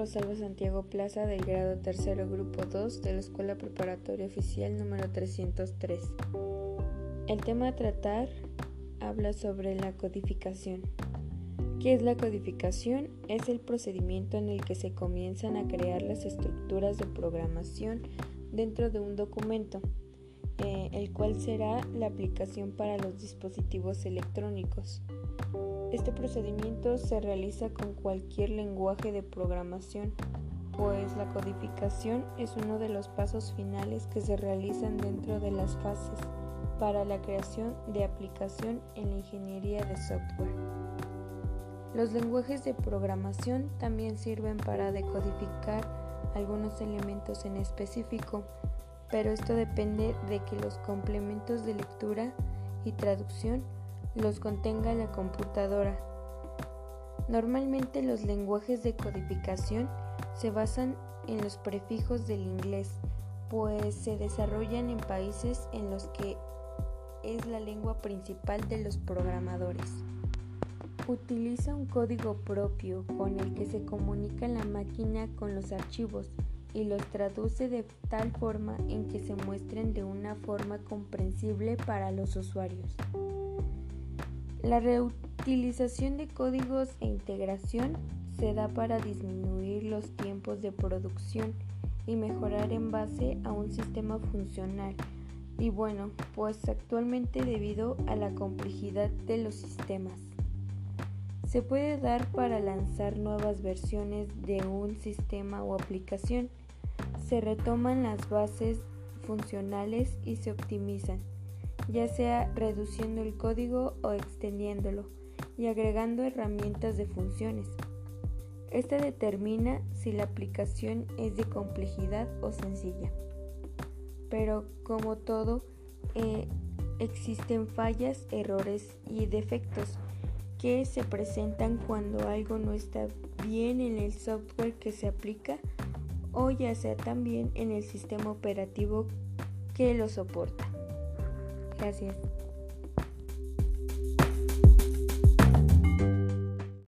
Rosalba Santiago Plaza del grado tercero grupo 2 de la Escuela Preparatoria Oficial número 303. El tema a tratar habla sobre la codificación. ¿Qué es la codificación? Es el procedimiento en el que se comienzan a crear las estructuras de programación dentro de un documento, eh, el cual será la aplicación para los dispositivos electrónicos. Este procedimiento se realiza con cualquier lenguaje de programación, pues la codificación es uno de los pasos finales que se realizan dentro de las fases para la creación de aplicación en la ingeniería de software. Los lenguajes de programación también sirven para decodificar algunos elementos en específico, pero esto depende de que los complementos de lectura y traducción los contenga la computadora. Normalmente los lenguajes de codificación se basan en los prefijos del inglés, pues se desarrollan en países en los que es la lengua principal de los programadores. Utiliza un código propio con el que se comunica la máquina con los archivos y los traduce de tal forma en que se muestren de una forma comprensible para los usuarios. La reutilización de códigos e integración se da para disminuir los tiempos de producción y mejorar en base a un sistema funcional. Y bueno, pues actualmente debido a la complejidad de los sistemas. Se puede dar para lanzar nuevas versiones de un sistema o aplicación. Se retoman las bases funcionales y se optimizan ya sea reduciendo el código o extendiéndolo y agregando herramientas de funciones. Esta determina si la aplicación es de complejidad o sencilla. Pero como todo, eh, existen fallas, errores y defectos que se presentan cuando algo no está bien en el software que se aplica o ya sea también en el sistema operativo que lo soporta. Gracias.